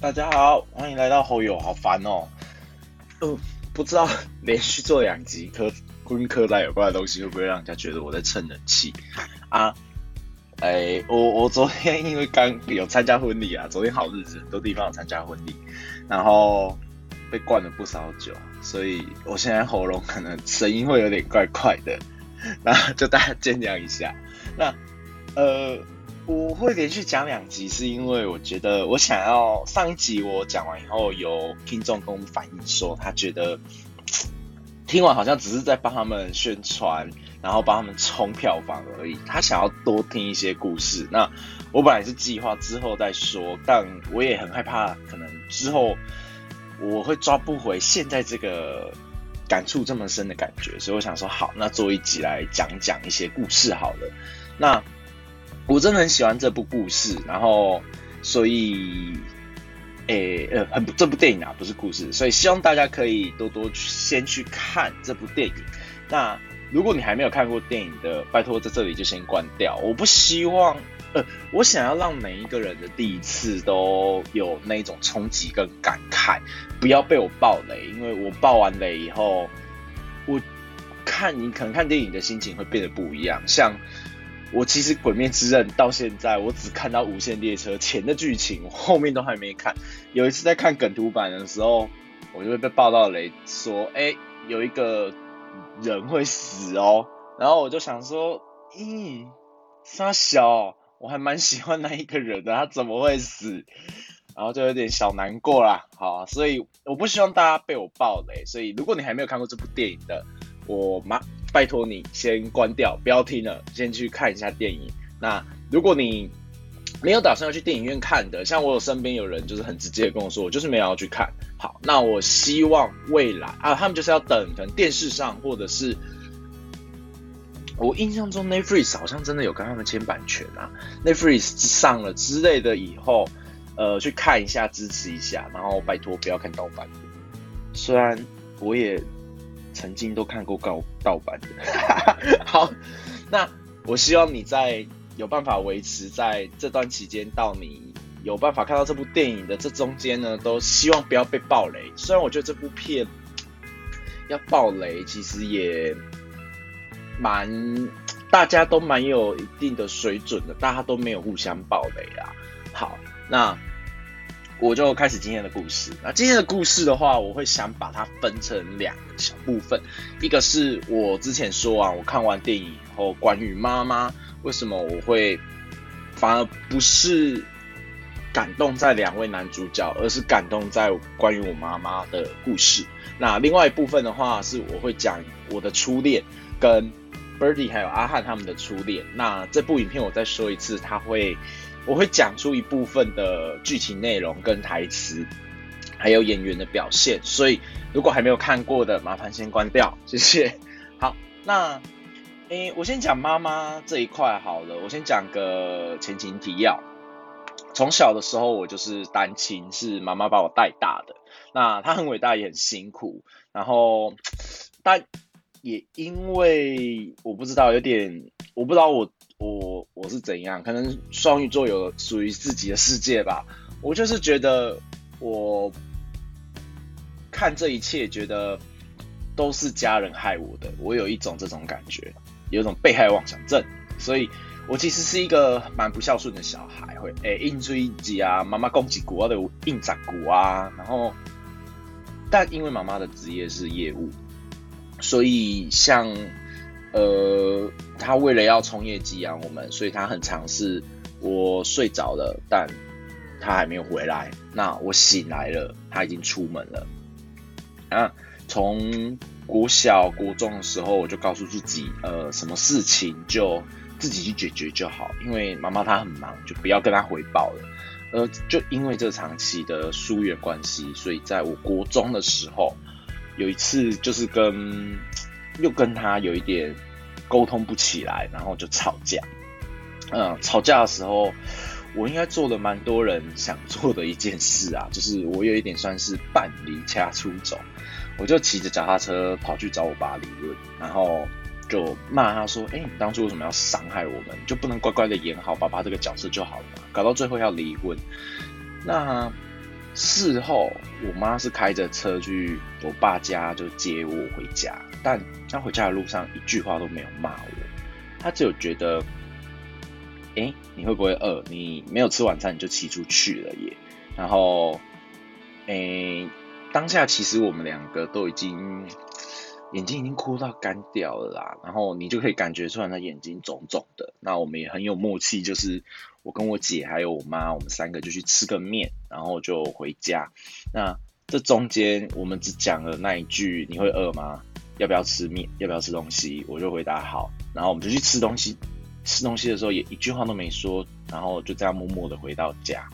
大家好，欢迎来到侯友，好烦哦。嗯，不知道连续做两集科跟科大有关的东西，会不会让人家觉得我在蹭人气啊？哎，我我昨天因为刚有参加婚礼啊，昨天好日子，很多地方有参加婚礼，然后被灌了不少酒，所以我现在喉咙可能声音会有点怪怪的，那就大家见谅一下。那呃。我会连续讲两集，是因为我觉得我想要上一集我讲完以后，有听众跟我们反映说，他觉得听完好像只是在帮他们宣传，然后帮他们冲票房而已。他想要多听一些故事。那我本来是计划之后再说，但我也很害怕，可能之后我会抓不回现在这个感触这么深的感觉，所以我想说，好，那做一集来讲讲一些故事好了。那。我真的很喜欢这部故事，然后所以，诶呃，很这部电影啊，不是故事，所以希望大家可以多多去先去看这部电影。那如果你还没有看过电影的，拜托在这里就先关掉。我不希望，呃，我想要让每一个人的第一次都有那种冲击跟感慨，不要被我爆雷，因为我爆完雷以后，我看你可能看电影的心情会变得不一样，像。我其实《鬼灭之刃》到现在，我只看到无限列车前的剧情，我后面都还没看。有一次在看梗图版的时候，我就会被爆到雷，说：“哎，有一个人会死哦。”然后我就想说：“咦，沙小，我还蛮喜欢那一个人的，他怎么会死？”然后就有点小难过啦。好，所以我不希望大家被我爆雷。所以如果你还没有看过这部电影的，我马。拜托你先关掉，不要听了，先去看一下电影。那如果你没有打算要去电影院看的，像我有身边有人就是很直接的跟我说，我就是没有要去看。好，那我希望未来啊，他们就是要等，可能电视上或者是我印象中 Netflix 好像真的有跟他们签版权啊，Netflix 上了之类的以后，呃，去看一下支持一下，然后拜托不要看盗版。虽然我也。曾经都看过盗盗版的，好，那我希望你在有办法维持在这段期间到你有办法看到这部电影的这中间呢，都希望不要被暴雷。虽然我觉得这部片要暴雷，其实也蛮大家都蛮有一定的水准的，大家都没有互相暴雷啊。好，那。我就开始今天的故事。那今天的故事的话，我会想把它分成两个小部分。一个是我之前说啊，我看完电影以后，关于妈妈为什么我会反而不是感动在两位男主角，而是感动在关于我妈妈的故事。那另外一部分的话，是我会讲我的初恋跟 Birdy 还有阿汉他们的初恋。那这部影片我再说一次，它会。我会讲出一部分的剧情内容跟台词，还有演员的表现，所以如果还没有看过的，麻烦先关掉，谢谢。好，那诶，我先讲妈妈这一块好了，我先讲个前情提要。从小的时候，我就是单亲，是妈妈把我带大的。那她很伟大，也很辛苦。然后，但也因为我不知道，有点我不知道我。我我是怎样？可能双鱼座有属于自己的世界吧。我就是觉得，我看这一切，觉得都是家人害我的。我有一种这种感觉，有一种被害妄想症。所以，我其实是一个蛮不孝顺的小孩，会诶硬追击啊，妈妈攻击股啊的硬砸股啊。然后，但因为妈妈的职业是业务，所以像。呃，他为了要冲业绩养我们，所以他很尝试。我睡着了，但他还没有回来。那我醒来了，他已经出门了。啊，从国小、国中的时候，我就告诉自己，呃，什么事情就自己去解决就好，因为妈妈她很忙，就不要跟她回报了。呃，就因为这长期的疏远关系，所以在我国中的时候，有一次就是跟。又跟他有一点沟通不起来，然后就吵架。嗯，吵架的时候，我应该做了蛮多人想做的一件事啊，就是我有一点算是半离家出走，我就骑着脚踏车跑去找我爸理论，然后就骂他说：“哎，你当初为什么要伤害我们？就不能乖乖的演好爸爸这个角色就好了嘛？搞到最后要离婚。”那事后我妈是开着车去我爸家就接我回家，但他回家的路上一句话都没有骂我，他只有觉得，哎，你会不会饿？你没有吃晚餐你就骑出去了耶。然后，哎，当下其实我们两个都已经。眼睛已经哭到干掉了啦，然后你就可以感觉出来他眼睛肿肿的。那我们也很有默契，就是我跟我姐还有我妈，我们三个就去吃个面，然后就回家。那这中间我们只讲了那一句：“你会饿吗？要不要吃面？要不要吃东西？”我就回答好，然后我们就去吃东西。吃东西的时候也一句话都没说，然后就这样默默的回到家。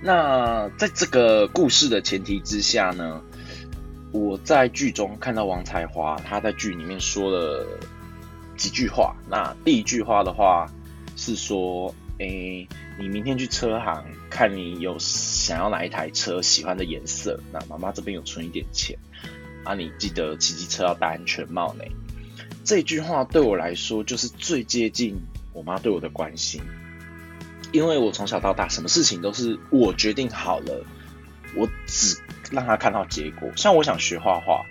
那在这个故事的前提之下呢？我在剧中看到王彩华，他在剧里面说了几句话。那第一句话的话是说：“诶，你明天去车行看你有想要哪一台车，喜欢的颜色。那妈妈这边有存一点钱啊，你记得骑机车要戴安全帽呢。”这句话对我来说就是最接近我妈对我的关心，因为我从小到大什么事情都是我决定好了，我只。让他看到结果，像我想学画画，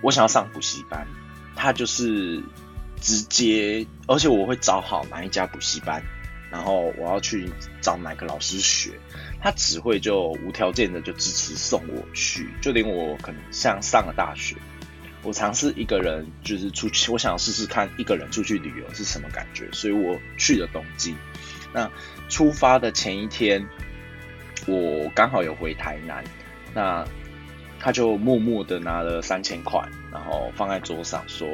我想要上补习班，他就是直接，而且我会找好哪一家补习班，然后我要去找哪个老师学，他只会就无条件的就支持送我去，就连我可能像上了大学，我尝试一个人就是出去，我想试试看一个人出去旅游是什么感觉，所以我去了东京。那出发的前一天，我刚好有回台南。那他就默默的拿了三千块，然后放在桌上说：“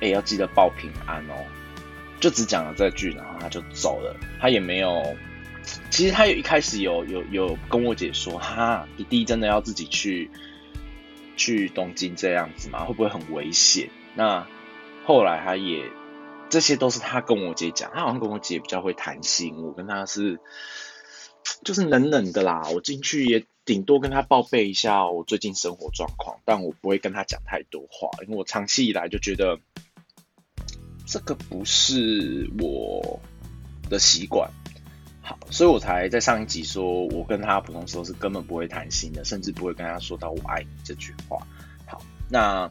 哎，要记得报平安哦。”就只讲了这句，然后他就走了。他也没有，其实他有一开始有有有跟我姐说：“哈，弟弟真的要自己去去东京这样子吗？会不会很危险？”那后来他也，这些都是他跟我姐讲。他好像跟我姐比较会谈心，我跟他是就是冷冷的啦。我进去也。顶多跟他报备一下我最近生活状况，但我不会跟他讲太多话，因为我长期以来就觉得这个不是我的习惯。好，所以我才在上一集说，我跟他普通时候是根本不会谈心的，甚至不会跟他说到“我爱你”这句话。好，那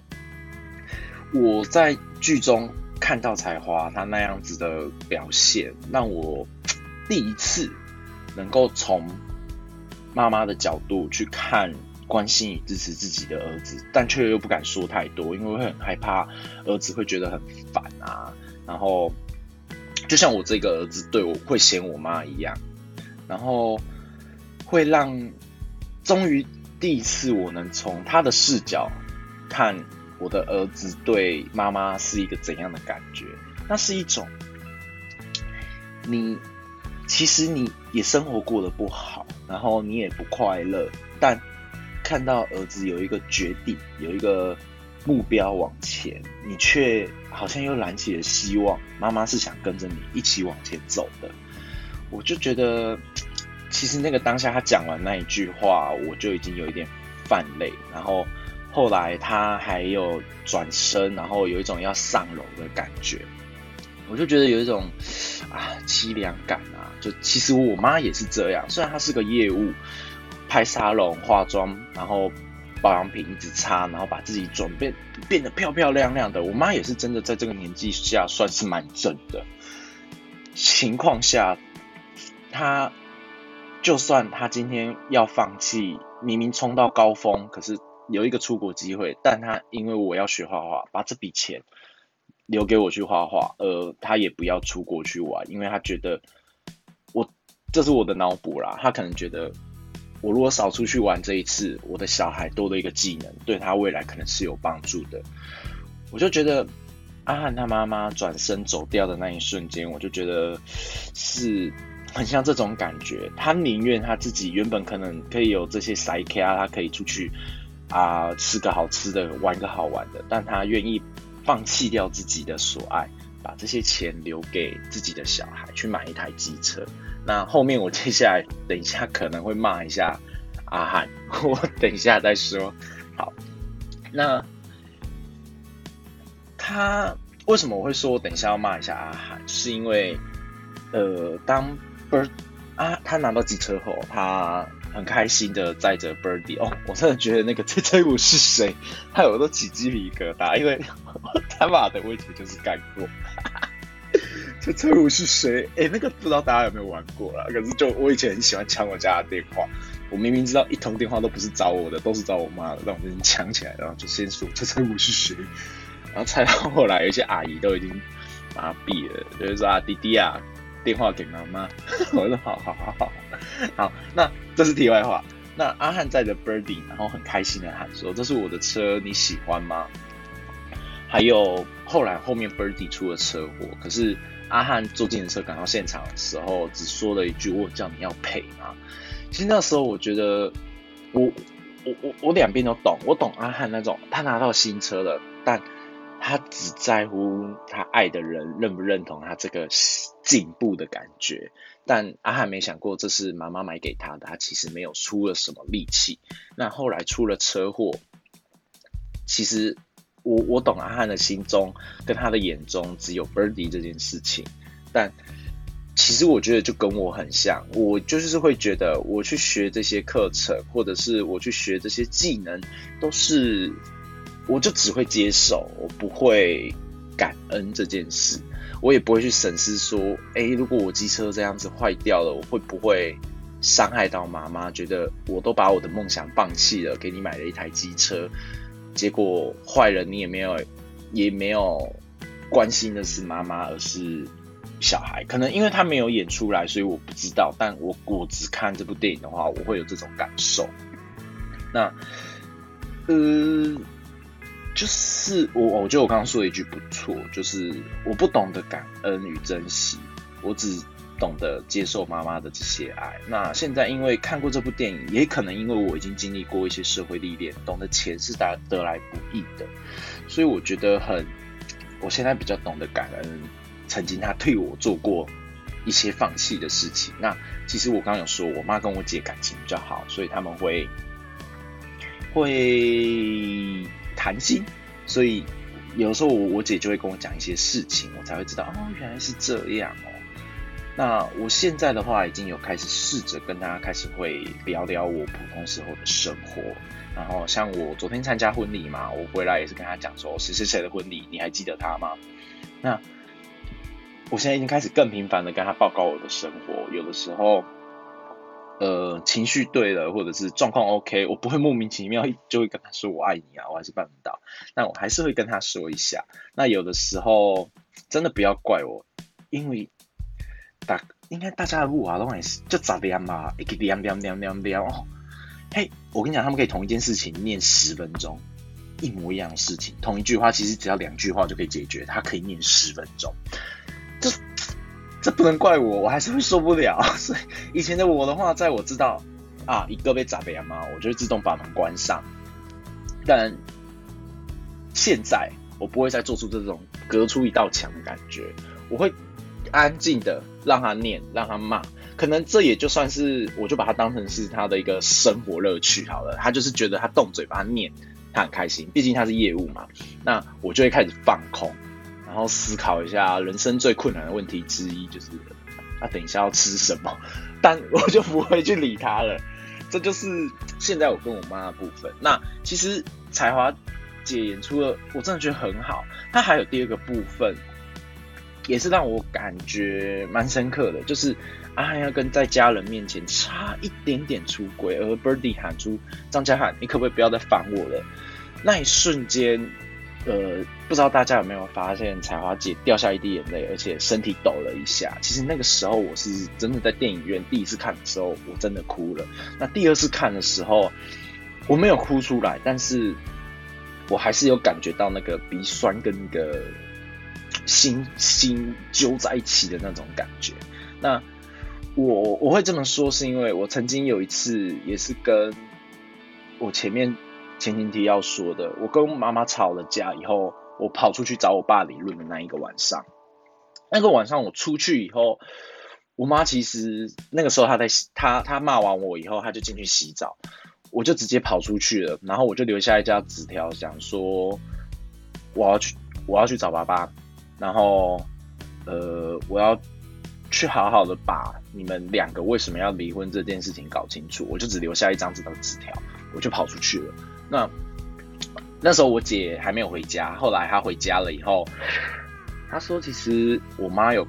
我在剧中看到彩花她那样子的表现，让我第一次能够从。妈妈的角度去看，关心与支持自己的儿子，但却又不敢说太多，因为会很害怕儿子会觉得很烦啊。然后，就像我这个儿子对我会嫌我妈一样，然后会让终于第一次我能从他的视角看我的儿子对妈妈是一个怎样的感觉。那是一种你。其实你也生活过得不好，然后你也不快乐，但看到儿子有一个决定，有一个目标往前，你却好像又燃起了希望。妈妈是想跟着你一起往前走的，我就觉得，其实那个当下他讲完那一句话，我就已经有一点泛泪。然后后来他还有转身，然后有一种要上楼的感觉。我就觉得有一种 啊凄凉感啊，就其实我妈也是这样，虽然她是个业务，拍沙龙化妆，然后保养品一直擦，然后把自己准备变得漂漂亮亮的。我妈也是真的在这个年纪下算是蛮正的情况下，她就算她今天要放弃，明明冲到高峰，可是有一个出国机会，但她因为我要学画画，把这笔钱。留给我去画画，呃，他也不要出国去玩，因为他觉得我这是我的脑补啦。他可能觉得我如果少出去玩这一次，我的小孩多了一个技能，对他未来可能是有帮助的。我就觉得阿汉他妈妈转身走掉的那一瞬间，我就觉得是很像这种感觉。他宁愿他自己原本可能可以有这些塞卡，他可以出去啊吃个好吃的，玩个好玩的，但他愿意。放弃掉自己的所爱，把这些钱留给自己的小孩去买一台机车。那后面我接下来等一下可能会骂一下阿汉，我等一下再说。好，那他为什么我会说我等一下要骂一下阿汉？是因为呃，当 bird 啊，他拿到机车后，他很开心的载着 Birdy 哦，我真的觉得那个 这这我是谁，害我都起鸡皮疙瘩，因为 他妈的位置就是干过。这这我是谁？哎，那个不知道大家有没有玩过啦？可是就我以前很喜欢抢我家的电话，我明明知道一通电话都不是找我的，都是找我妈的，但我就抢起来，然后就先说这这我是谁，然后猜到后来有些阿姨都已经麻痹了，就是说啊弟弟啊，电话给妈妈。我说好好好好好，那这是题外话。那阿汉载着 Birdy，然后很开心的喊说：“这是我的车，你喜欢吗？”还有后来后面 Birdy 出了车祸，可是。阿汉坐进车赶到现场的时候，只说了一句：“我叫你要赔吗？”其实那时候我觉得，我我我我两边都懂，我懂阿汉那种他拿到新车了，但他只在乎他爱的人认不认同他这个进步的感觉。但阿汉没想过这是妈妈买给他的，他其实没有出了什么力气。那后来出了车祸，其实。我我懂阿汉的心中跟他的眼中只有 Birdy 这件事情，但其实我觉得就跟我很像，我就是会觉得我去学这些课程，或者是我去学这些技能，都是我就只会接受，我不会感恩这件事，我也不会去审视说，哎，如果我机车这样子坏掉了，我会不会伤害到妈妈？觉得我都把我的梦想放弃了，给你买了一台机车。结果坏人你也没有，也没有关心的是妈妈，而是小孩。可能因为他没有演出来，所以我不知道。但我我只看这部电影的话，我会有这种感受。那，呃，就是我我觉得我刚刚说了一句不错，就是我不懂得感恩与珍惜，我只。懂得接受妈妈的这些爱。那现在因为看过这部电影，也可能因为我已经经历过一些社会历练，懂得钱是得得来不易的，所以我觉得很，我现在比较懂得感恩曾经他替我做过一些放弃的事情。那其实我刚刚有说，我妈跟我姐感情比较好，所以他们会会谈心，所以有时候我我姐就会跟我讲一些事情，我才会知道哦，原来是这样哦。那我现在的话，已经有开始试着跟大家开始会聊聊我普通时候的生活。然后像我昨天参加婚礼嘛，我回来也是跟他讲说谁谁谁的婚礼，你还记得他吗？那我现在已经开始更频繁的跟他报告我的生活。有的时候，呃，情绪对了，或者是状况 OK，我不会莫名其妙就会跟他说我爱你啊，我还是办不到。但我还是会跟他说一下。那有的时候真的不要怪我，因为。大应该大家的路啊，都也是就咋念嘛，一个念念念念念哦。嘿，我跟你讲，他们可以同一件事情念十分钟，一模一样的事情，同一句话其实只要两句话就可以解决，他可以念十分钟。这这不能怪我，我还是会受不了。所以以前的我的话，在我知道啊一个被咋念嘛，我就会自动把门关上。但现在我不会再做出这种隔出一道墙的感觉，我会。安静的让他念，让他骂，可能这也就算是，我就把它当成是他的一个生活乐趣好了。他就是觉得他动嘴巴念，他很开心，毕竟他是业务嘛。那我就会开始放空，然后思考一下人生最困难的问题之一就是，他等一下要吃什么，但我就不会去理他了。这就是现在我跟我妈的部分。那其实才华姐演出了，我真的觉得很好。她还有第二个部分。也是让我感觉蛮深刻的，就是阿汉要跟在家人面前差一点点出轨，而 Birdy 喊出张家汉，你可不可以不要再烦我了？那一瞬间，呃，不知道大家有没有发现彩华姐掉下一滴眼泪，而且身体抖了一下。其实那个时候我是真的在电影院第一次看的时候，我真的哭了。那第二次看的时候，我没有哭出来，但是我还是有感觉到那个鼻酸跟那个。心心揪在一起的那种感觉。那我我会这么说，是因为我曾经有一次，也是跟我前面前情提要说的，我跟妈妈吵了架以后，我跑出去找我爸理论的那一个晚上。那个晚上我出去以后，我妈其实那个时候她在她她骂完我以后，她就进去洗澡，我就直接跑出去了，然后我就留下一张纸条，想说我要去我要去找爸爸。然后，呃，我要去好好的把你们两个为什么要离婚这件事情搞清楚。我就只留下一张这张纸条，我就跑出去了。那那时候我姐还没有回家，后来她回家了以后，她说其实我妈有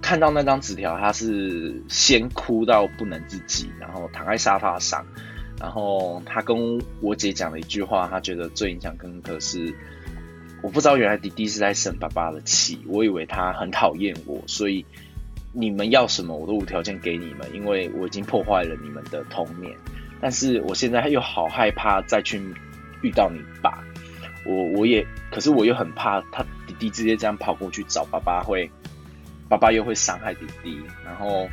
看到那张纸条，她是先哭到不能自己，然后躺在沙发上，然后她跟我姐讲了一句话，她觉得最印象深刻是。我不知道原来弟弟是在生爸爸的气，我以为他很讨厌我，所以你们要什么我都无条件给你们，因为我已经破坏了你们的童年。但是我现在又好害怕再去遇到你爸，我我也，可是我又很怕他弟弟直接这样跑过去找爸爸，会爸爸又会伤害弟弟。然后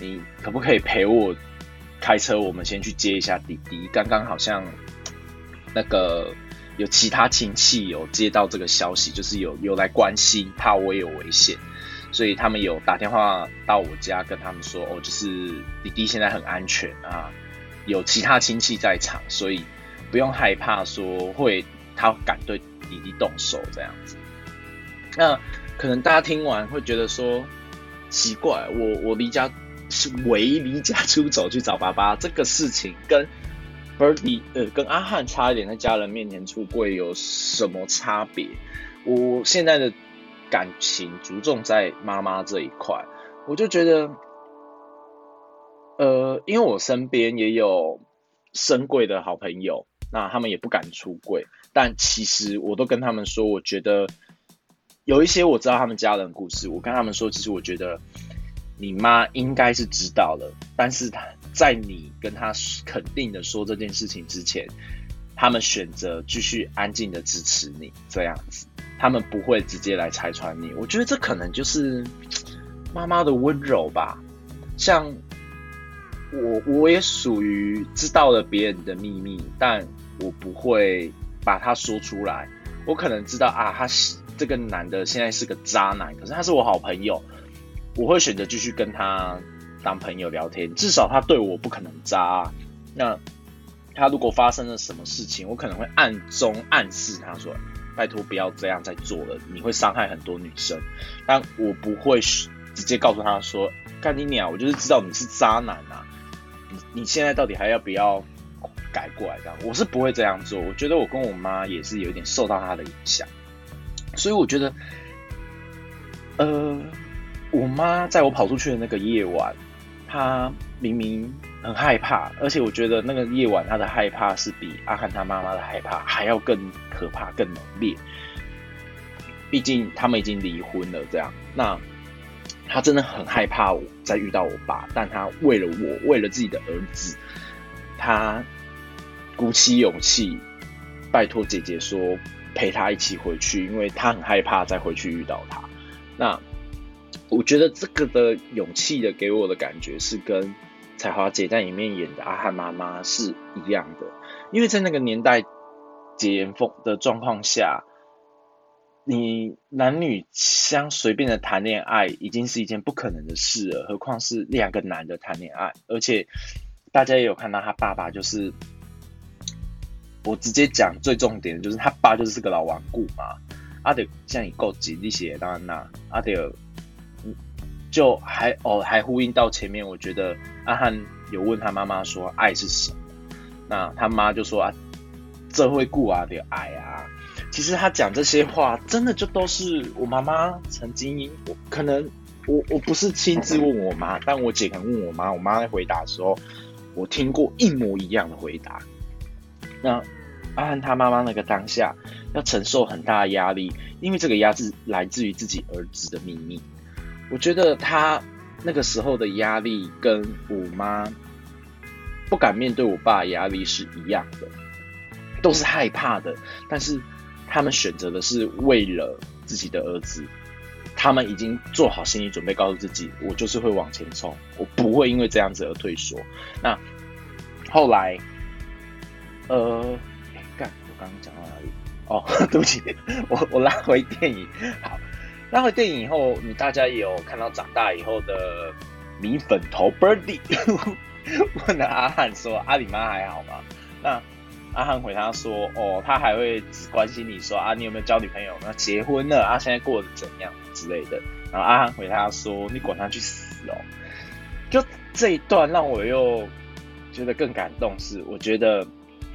你可不可以陪我开车，我们先去接一下弟弟？刚刚好像那个。有其他亲戚有接到这个消息，就是有有来关心，怕我有危险，所以他们有打电话到我家跟他们说，哦，就是弟弟现在很安全啊，有其他亲戚在场，所以不用害怕说会他敢对弟弟动手这样子。那可能大家听完会觉得说奇怪，我我离家是唯一离家出走去找爸爸这个事情跟。Birdy，呃，跟阿汉差一点，在家人面前出柜有什么差别？我现在的感情着重在妈妈这一块，我就觉得，呃，因为我身边也有深贵的好朋友，那他们也不敢出柜，但其实我都跟他们说，我觉得有一些我知道他们家人故事，我跟他们说，其实我觉得你妈应该是知道了，但是他。在你跟他肯定的说这件事情之前，他们选择继续安静的支持你这样子，他们不会直接来拆穿你。我觉得这可能就是妈妈的温柔吧。像我，我也属于知道了别人的秘密，但我不会把它说出来。我可能知道啊，他是这个男的现在是个渣男，可是他是我好朋友，我会选择继续跟他。当朋友聊天，至少他对我不可能渣。那他如果发生了什么事情，我可能会暗中暗示他说：“拜托不要这样再做了，你会伤害很多女生。”但我不会直接告诉他说：“干你鸟！我就是知道你是渣男啊！你你现在到底还要不要改过来？”这样我是不会这样做。我觉得我跟我妈也是有点受到她的影响，所以我觉得，呃，我妈在我跑出去的那个夜晚。她明明很害怕，而且我觉得那个夜晚她的害怕是比阿汉他妈妈的害怕还要更可怕、更浓烈。毕竟他们已经离婚了，这样，那他真的很害怕我再遇到我爸。但他为了我，为了自己的儿子，他鼓起勇气拜托姐姐说陪他一起回去，因为他很害怕再回去遇到他。那。我觉得这个的勇气的给我的感觉是跟彩华姐在里面演的阿汉妈妈是一样的，因为在那个年代解严风的状况下，你男女相随便的谈恋爱已经是一件不可能的事了，何况是两个男的谈恋爱，而且大家也有看到他爸爸就是，我直接讲最重点的就是他爸就是个老顽固嘛，阿德像你够急力些当然啦，阿德。就还哦，还呼应到前面，我觉得阿汉有问他妈妈说爱是什么，那他妈就说啊，这会顾啊的爱啊。其实他讲这些话，真的就都是我妈妈曾经，我可能我我不是亲自问我妈，但我姐可能问我妈，我妈在回答的时候，我听过一模一样的回答。那阿汉他妈妈那个当下要承受很大压力，因为这个压制来自于自己儿子的秘密。我觉得他那个时候的压力跟我妈不敢面对我爸压力是一样的，都是害怕的。但是他们选择的是为了自己的儿子，他们已经做好心理准备，告诉自己，我就是会往前冲，我不会因为这样子而退缩。那后来，呃，干，我刚刚讲到哪里？哦，对不起，我我拉回电影，好。拉回电影以后，你大家也有看到长大以后的米粉头 Birdy 问了阿汉说：“阿里妈还好吗？”那阿汉回他说：“哦，他还会只关心你说啊，你有没有交女朋友？那结婚了啊，现在过得怎样之类的。”然后阿汉回他说：“你管他去死哦！”就这一段让我又觉得更感动，是我觉得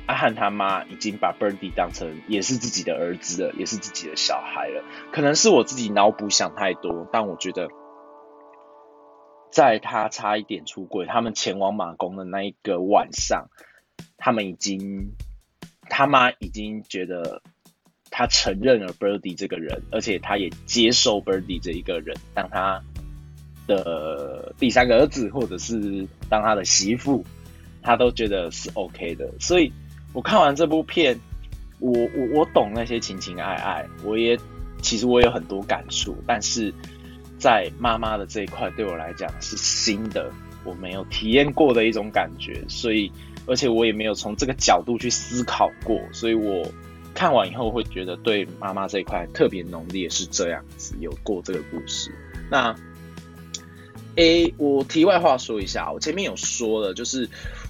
阿汉他妈已经把 Birdy 当成也是自己的儿子了，也是自己的小孩了。可能是我自己脑补想太多，但我觉得。在他差一点出轨，他们前往马宫的那一个晚上，他们已经他妈已经觉得他承认了 Birdy 这个人，而且他也接受 Birdy 这一个人当他的第三个儿子，或者是当他的媳妇，他都觉得是 OK 的。所以我看完这部片，我我我懂那些情情爱爱，我也其实我有很多感触，但是。在妈妈的这一块，对我来讲是新的，我没有体验过的一种感觉，所以，而且我也没有从这个角度去思考过，所以我看完以后会觉得对妈妈这一块特别浓烈，是这样子，有过这个故事。那，A，我题外话说一下，我前面有说了，就是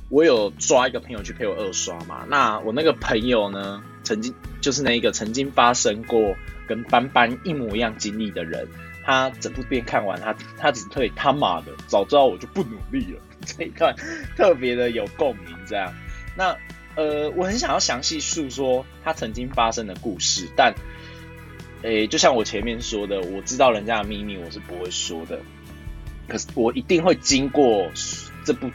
我有抓一个朋友去陪我二刷嘛，那我那个朋友呢，曾经就是那个曾经发生过跟斑斑一模一样经历的人。他整部片看完，他他只退他妈的，早知道我就不努力了。这一段特别的有共鸣，这样。那呃，我很想要详细诉说他曾经发生的故事，但诶，就像我前面说的，我知道人家的秘密，我是不会说的。可是我一定会经过这部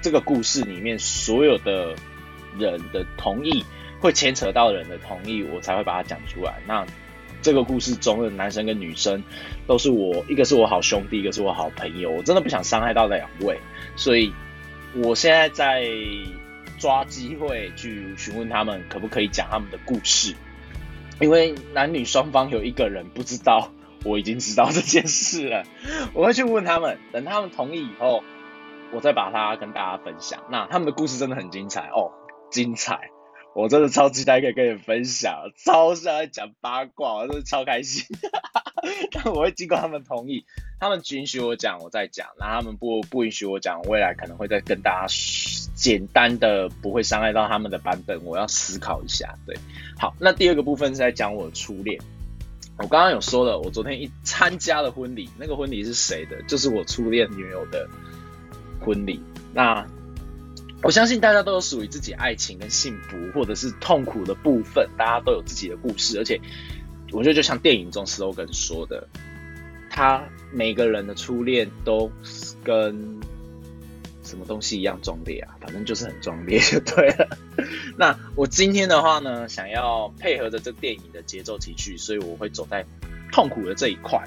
这个故事里面所有的人的同意，会牵扯到人的同意，我才会把它讲出来。那。这个故事中的男生跟女生都是我，一个是我好兄弟，一个是我好朋友。我真的不想伤害到两位，所以我现在在抓机会去询问他们，可不可以讲他们的故事。因为男女双方有一个人不知道，我已经知道这件事了。我会去问他们，等他们同意以后，我再把它跟大家分享。那他们的故事真的很精彩哦，精彩。我真的超期待可以跟你分享，超喜欢讲八卦，我真的超开心。但我会经过他们同意，他们允许我讲，我再讲；那他们不不允许我讲，未来可能会再跟大家简单的，不会伤害到他们的版本，我要思考一下。对，好，那第二个部分是在讲我的初恋。我刚刚有说了，我昨天一参加了婚礼，那个婚礼是谁的？就是我初恋女友的婚礼。那我相信大家都有属于自己爱情跟幸福，或者是痛苦的部分，大家都有自己的故事。而且，我觉得就像电影中 slogan 说的，他每个人的初恋都跟什么东西一样壮烈啊，反正就是很壮烈就对了。那我今天的话呢，想要配合着这电影的节奏情绪，所以我会走在痛苦的这一块，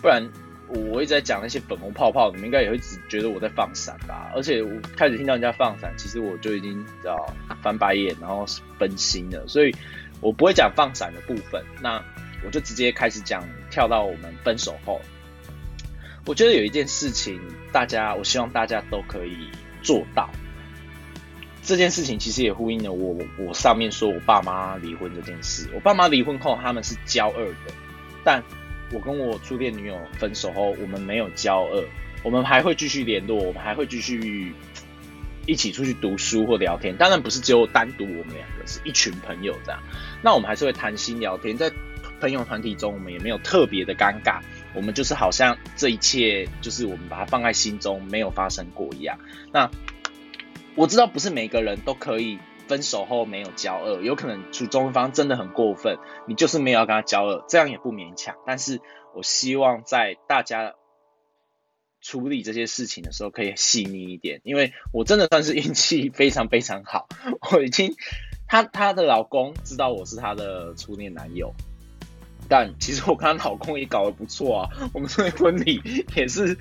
不然。我一直在讲那些粉红泡泡，你们应该也会只觉得我在放闪吧？而且我开始听到人家放闪，其实我就已经知道翻白眼，然后分心了。所以我不会讲放闪的部分，那我就直接开始讲跳到我们分手后。我觉得有一件事情，大家我希望大家都可以做到。这件事情其实也呼应了我我上面说我爸妈离婚这件事。我爸妈离婚后，他们是骄傲的，但。我跟我初恋女友分手后，我们没有交恶，我们还会继续联络，我们还会继续一起出去读书或聊天。当然不是只有单独我们两个，是一群朋友这样。那我们还是会谈心聊天，在朋友团体中，我们也没有特别的尴尬，我们就是好像这一切就是我们把它放在心中，没有发生过一样。那我知道不是每个人都可以。分手后没有交恶，有可能主中方真的很过分，你就是没有要跟他交恶，这样也不勉强。但是我希望在大家处理这些事情的时候可以细腻一点，因为我真的算是运气非常非常好，我已经她她的老公知道我是她的初恋男友，但其实我跟她老公也搞得不错啊，我们这婚礼也是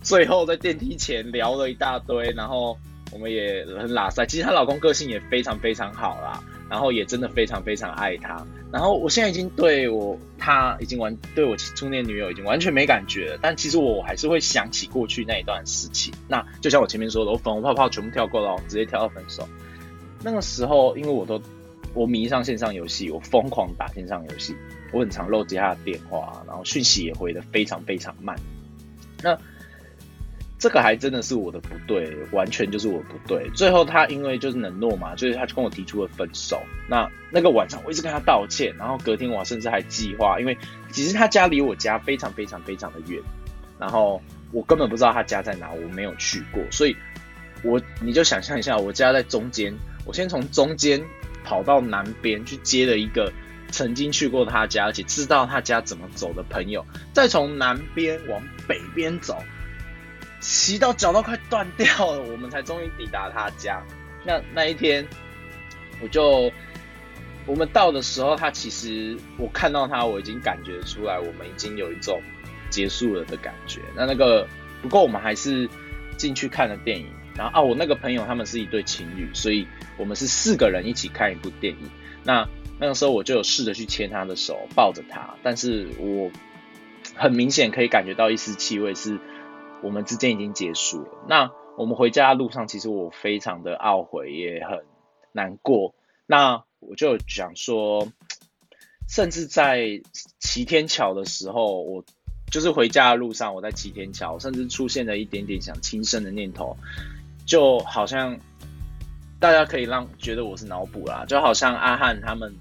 最后在电梯前聊了一大堆，然后。我们也很拉塞，其实她老公个性也非常非常好啦，然后也真的非常非常爱她。然后我现在已经对我他已经完对我初恋女友已经完全没感觉了，但其实我还是会想起过去那一段事情。那就像我前面说的，我粉红泡泡全部跳过了，直接跳到分手。那个时候，因为我都我迷上线上游戏，我疯狂打线上游戏，我很常漏接他的电话，然后讯息也回的非常非常慢。那这个还真的是我的不对，完全就是我不对。最后他因为就是冷落嘛，就是他就跟我提出了分手。那那个晚上我一直跟他道歉，然后隔天我甚至还计划，因为其实他家离我家非常非常非常的远，然后我根本不知道他家在哪，我没有去过，所以我你就想象一下，我家在中间，我先从中间跑到南边去接了一个曾经去过他家，而且知道他家怎么走的朋友，再从南边往北边走。骑到脚都快断掉了，我们才终于抵达他家。那那一天，我就我们到的时候，他其实我看到他，我已经感觉出来，我们已经有一种结束了的感觉。那那个不过我们还是进去看了电影。然后啊，我那个朋友他们是一对情侣，所以我们是四个人一起看一部电影。那那个时候我就有试着去牵他的手，抱着他，但是我很明显可以感觉到一丝气味是。我们之间已经结束了。那我们回家的路上，其实我非常的懊悔，也很难过。那我就想说，甚至在齐天桥的时候，我就是回家的路上，我在齐天桥，甚至出现了一点点想轻生的念头，就好像大家可以让觉得我是脑补啦，就好像阿汉他们。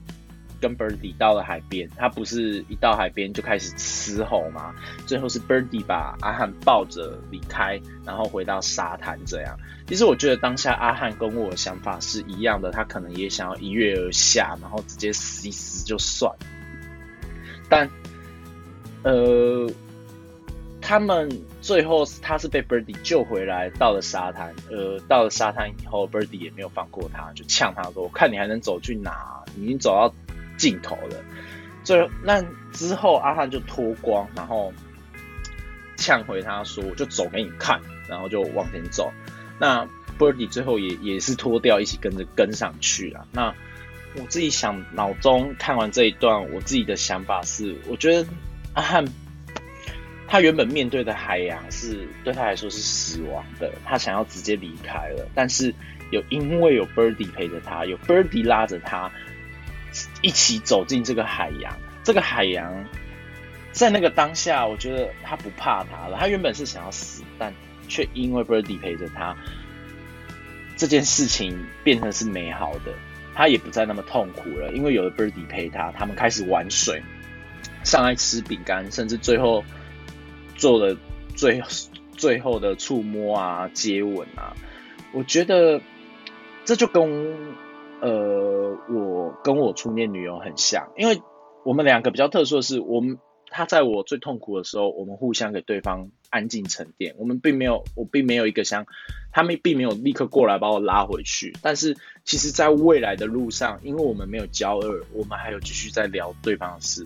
跟 Birdy 到了海边，他不是一到海边就开始嘶吼吗？最后是 Birdy 把阿汉抱着离开，然后回到沙滩。这样，其实我觉得当下阿汉跟我的想法是一样的，他可能也想要一跃而下，然后直接死一死就算。但，呃，他们最后他是被 Birdy 救回来，到了沙滩。呃，到了沙滩以后，Birdy 也没有放过他，就呛他说：“我看你还能走去哪？你已经走到。”镜头了，最那之后阿汉就脱光，然后呛回他说：“我就走给你看。”然后就往前走。那 Birdy 最后也也是脱掉，一起跟着跟上去了。那我自己想，脑中看完这一段，我自己的想法是：我觉得阿汉他原本面对的海洋是对他来说是死亡的，他想要直接离开了，但是有因为有 Birdy 陪着他，有 Birdy 拉着他。一起走进这个海洋，这个海洋在那个当下，我觉得他不怕他了。他原本是想要死，但却因为 Birdy 陪着他，这件事情变成是美好的。他也不再那么痛苦了，因为有了 Birdy 陪他，他们开始玩水，上来吃饼干，甚至最后做了最最后的触摸啊、接吻啊。我觉得这就跟。呃，我跟我初恋女友很像，因为我们两个比较特殊的是，我们她在我最痛苦的时候，我们互相给对方安静沉淀。我们并没有，我并没有一个像他们，并没有立刻过来把我拉回去。但是，其实，在未来的路上，因为我们没有交恶，我们还有继续在聊对方的事。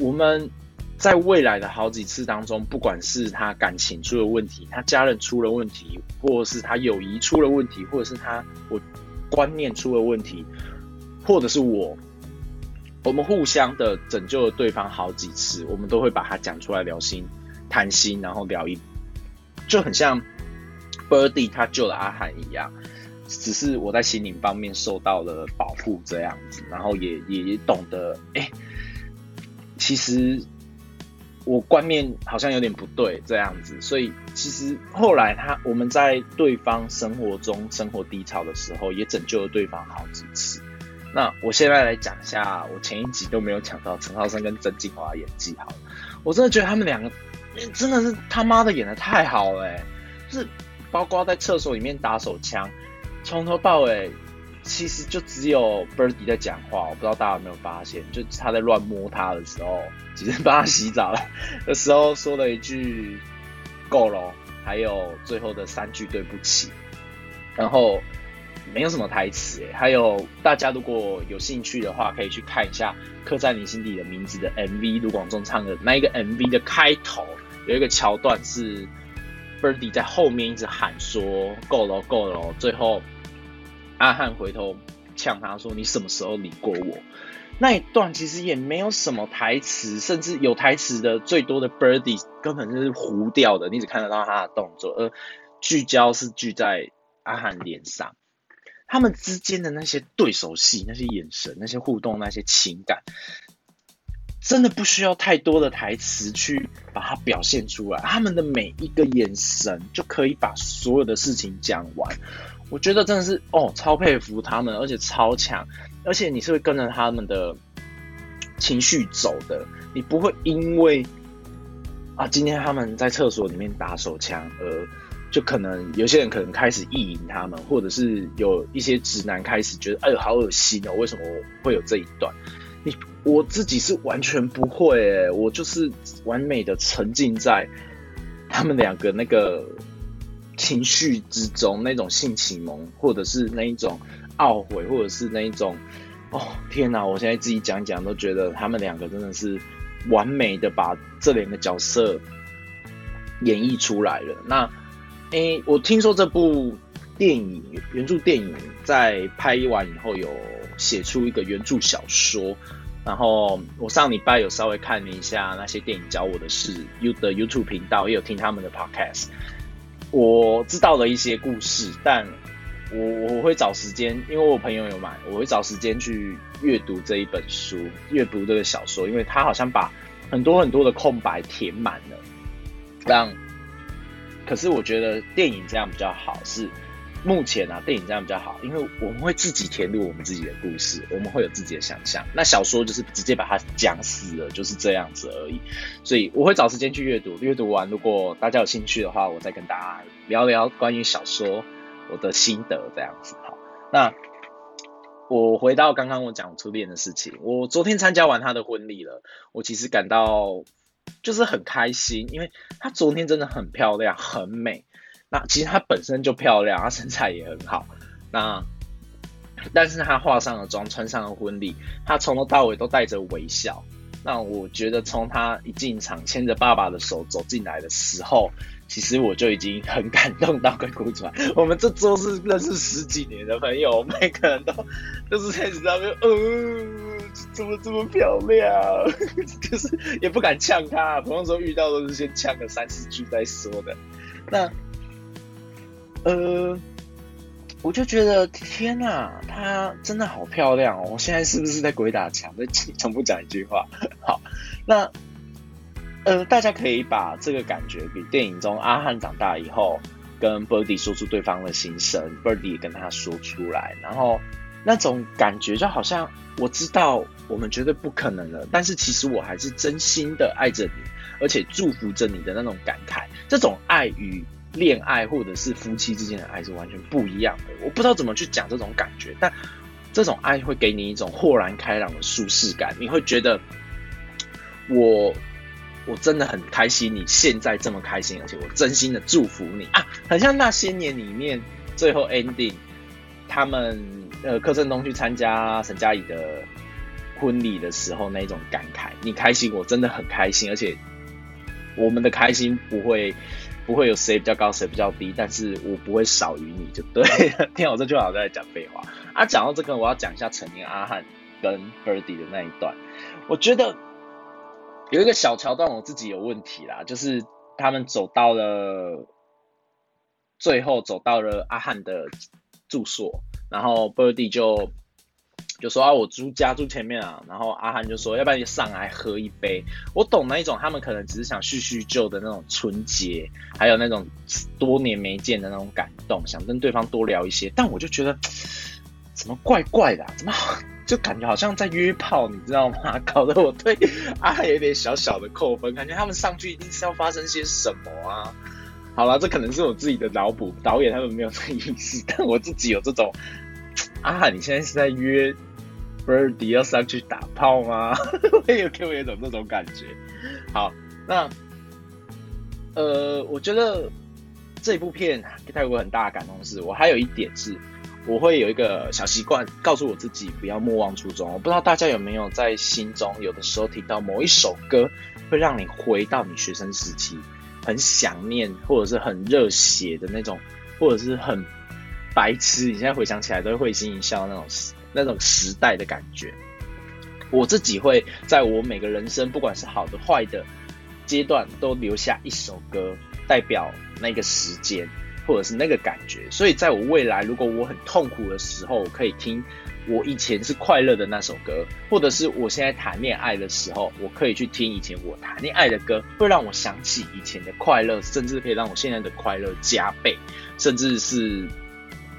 我们在未来的好几次当中，不管是他感情出了问题，他家人出了问题，或者是他友谊出了问题，或者是他我。观念出了问题，或者是我，我们互相的拯救了对方好几次，我们都会把它讲出来聊心谈心，然后聊一，就很像 Birdy 他救了阿汉一样，只是我在心灵方面受到了保护这样子，然后也也懂得，哎，其实。我观念好像有点不对，这样子，所以其实后来他我们在对方生活中生活低潮的时候，也拯救了对方好几次。那我现在来讲一下，我前一集都没有讲到陈浩生跟曾静华演技好，我真的觉得他们两个真的是他妈的演的太好了，就是包括在厕所里面打手枪，从头到尾。其实就只有 Birdy 在讲话，我不知道大家有没有发现，就他在乱摸他的时候，其实帮他洗澡的时候说了一句“够了”，还有最后的三句“对不起”，然后没有什么台词诶。还有大家如果有兴趣的话，可以去看一下《刻在你心底的名字》的 MV，卢广仲唱的那一个 MV 的开头有一个桥段是 Birdy 在后面一直喊说“够了，够了”，最后。阿汉回头呛他说：“你什么时候理过我？”那一段其实也没有什么台词，甚至有台词的最多的 Birdie 根本就是糊掉的，你只看得到他的动作，而聚焦是聚在阿汉脸上。他们之间的那些对手戏、那些眼神、那些互动、那些情感，真的不需要太多的台词去把它表现出来，他们的每一个眼神就可以把所有的事情讲完。我觉得真的是哦，超佩服他们，而且超强，而且你是会跟着他们的情绪走的，你不会因为啊今天他们在厕所里面打手枪，而就可能有些人可能开始意淫他们，或者是有一些直男开始觉得哎呦好恶心哦，为什么会有这一段？你我自己是完全不会，我就是完美的沉浸在他们两个那个。情绪之中那种性启蒙，或者是那一种懊悔，或者是那一种哦天哪！我现在自己讲讲都觉得他们两个真的是完美的把这两个角色演绎出来了。那诶，我听说这部电影原著电影在拍完以后有写出一个原著小说，然后我上礼拜有稍微看了一下那些电影教我的事 U 的 YouTube 频道，也有听他们的 Podcast。我知道了一些故事，但我我会找时间，因为我朋友有买，我会找时间去阅读这一本书，阅读这个小说，因为他好像把很多很多的空白填满了，让。可是我觉得电影这样比较好，是。目前啊，电影这样比较好，因为我们会自己填入我们自己的故事，我们会有自己的想象。那小说就是直接把它讲死了，就是这样子而已。所以我会找时间去阅读，阅读完如果大家有兴趣的话，我再跟大家聊聊关于小说我的心得这样子。好，那我回到刚刚我讲初恋的事情，我昨天参加完他的婚礼了，我其实感到就是很开心，因为他昨天真的很漂亮，很美。那其实她本身就漂亮，她身材也很好。那但是她化上了妆，穿上了婚礼，她从头到尾都带着微笑。那我觉得从她一进场牵着爸爸的手走进来的时候，其实我就已经很感动到快哭出来。我们这桌是认识十几年的朋友，每个人都就是在那边，呃，怎么这么漂亮？就是也不敢呛她，普通时候遇到都是先呛个三四句再说的。那。呃，我就觉得天哪，她真的好漂亮哦！我现在是不是在鬼打墙？在重复讲一句话。好，那呃，大家可以把这个感觉比电影中阿汉长大以后跟 Birdy 说出对方的心声，Birdy 也跟他说出来，然后那种感觉就好像我知道我们绝对不可能了，但是其实我还是真心的爱着你，而且祝福着你的那种感慨，这种爱与。恋爱或者是夫妻之间的爱是完全不一样的，我不知道怎么去讲这种感觉，但这种爱会给你一种豁然开朗的舒适感，你会觉得我我真的很开心，你现在这么开心，而且我真心的祝福你啊，很像那些年里面最后 ending，他们呃柯震东去参加沈佳宜的婚礼的时候那种感慨，你开心，我真的很开心，而且我们的开心不会。不会有谁比较高谁比较低，但是我不会少于你就对了。听我这句话，我在讲废话啊！讲到这个，我要讲一下成年阿汉跟 Birdy 的那一段。我觉得有一个小桥段，我自己有问题啦，就是他们走到了最后，走到了阿汉的住所，然后 Birdy 就。就说啊，我住家住前面啊，然后阿汉就说，要不然你上来喝一杯。我懂那一种，他们可能只是想叙叙旧的那种纯洁，还有那种多年没见的那种感动，想跟对方多聊一些。但我就觉得怎么怪怪的，怎么就感觉好像在约炮，你知道吗？搞得我对阿汉有点小小的扣分，感觉他们上去一定是要发生些什么啊。好了，这可能是我自己的脑补，导演他们没有这意思，但我自己有这种。阿汉，你现在是在约？Birdy 要上去打炮吗？我有给我一种那种感觉。好，那呃，我觉得这部片给我很大的感动是，我还有一点是，我会有一个小习惯，告诉我自己不要莫忘初衷。我不知道大家有没有在心中有的时候听到某一首歌，会让你回到你学生时期，很想念或者是很热血的那种，或者是很白痴，你现在回想起来都会会心一笑那种。那种时代的感觉，我自己会在我每个人生，不管是好的坏的阶段，都留下一首歌，代表那个时间或者是那个感觉。所以，在我未来如果我很痛苦的时候，我可以听我以前是快乐的那首歌，或者是我现在谈恋爱的时候，我可以去听以前我谈恋爱的歌，会让我想起以前的快乐，甚至可以让我现在的快乐加倍，甚至是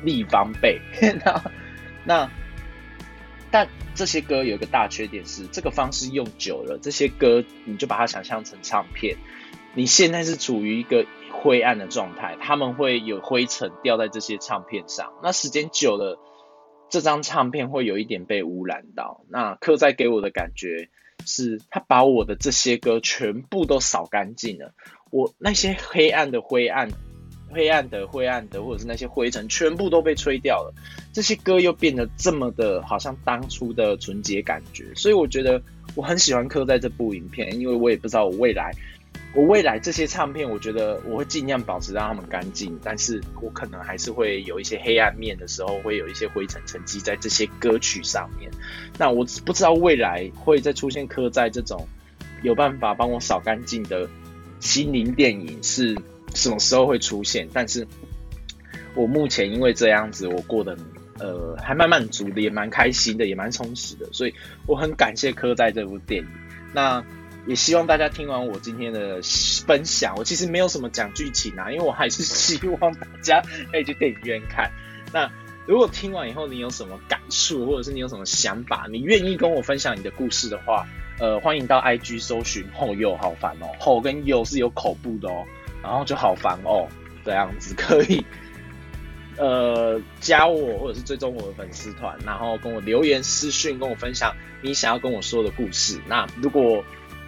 立方倍。那 那，但这些歌有一个大缺点是，这个方式用久了，这些歌你就把它想象成唱片，你现在是处于一个灰暗的状态，他们会有灰尘掉在这些唱片上，那时间久了。这张唱片会有一点被污染到。那刻在给我的感觉是，他把我的这些歌全部都扫干净了。我那些黑暗的灰暗、黑暗的灰暗的，或者是那些灰尘，全部都被吹掉了。这些歌又变得这么的，好像当初的纯洁感觉。所以我觉得我很喜欢刻在这部影片，因为我也不知道我未来。我未来这些唱片，我觉得我会尽量保持让他们干净，但是我可能还是会有一些黑暗面的时候，会有一些灰尘沉积在这些歌曲上面。那我不知道未来会再出现刻在这种有办法帮我扫干净的心灵电影是什么时候会出现？但是我目前因为这样子，我过得呃还蛮满足的，也蛮开心的，也蛮充实的，所以我很感谢柯在这部电影。那。也希望大家听完我今天的分享，我其实没有什么讲剧情啊，因为我还是希望大家可以去电影院看。那如果听完以后你有什么感触，或者是你有什么想法，你愿意跟我分享你的故事的话，呃，欢迎到 IG 搜寻后又好烦哦，后跟又是有口部的哦，然后就好烦哦这样子可以，呃，加我或者是追踪我的粉丝团，然后跟我留言私讯跟我分享你想要跟我说的故事。那如果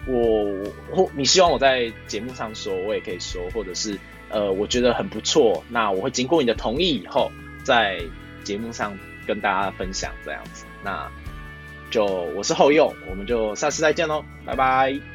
我或你希望我在节目上说，我也可以说，或者是呃，我觉得很不错，那我会经过你的同意以后，在节目上跟大家分享这样子。那就我是后用，我们就下次再见喽，拜拜。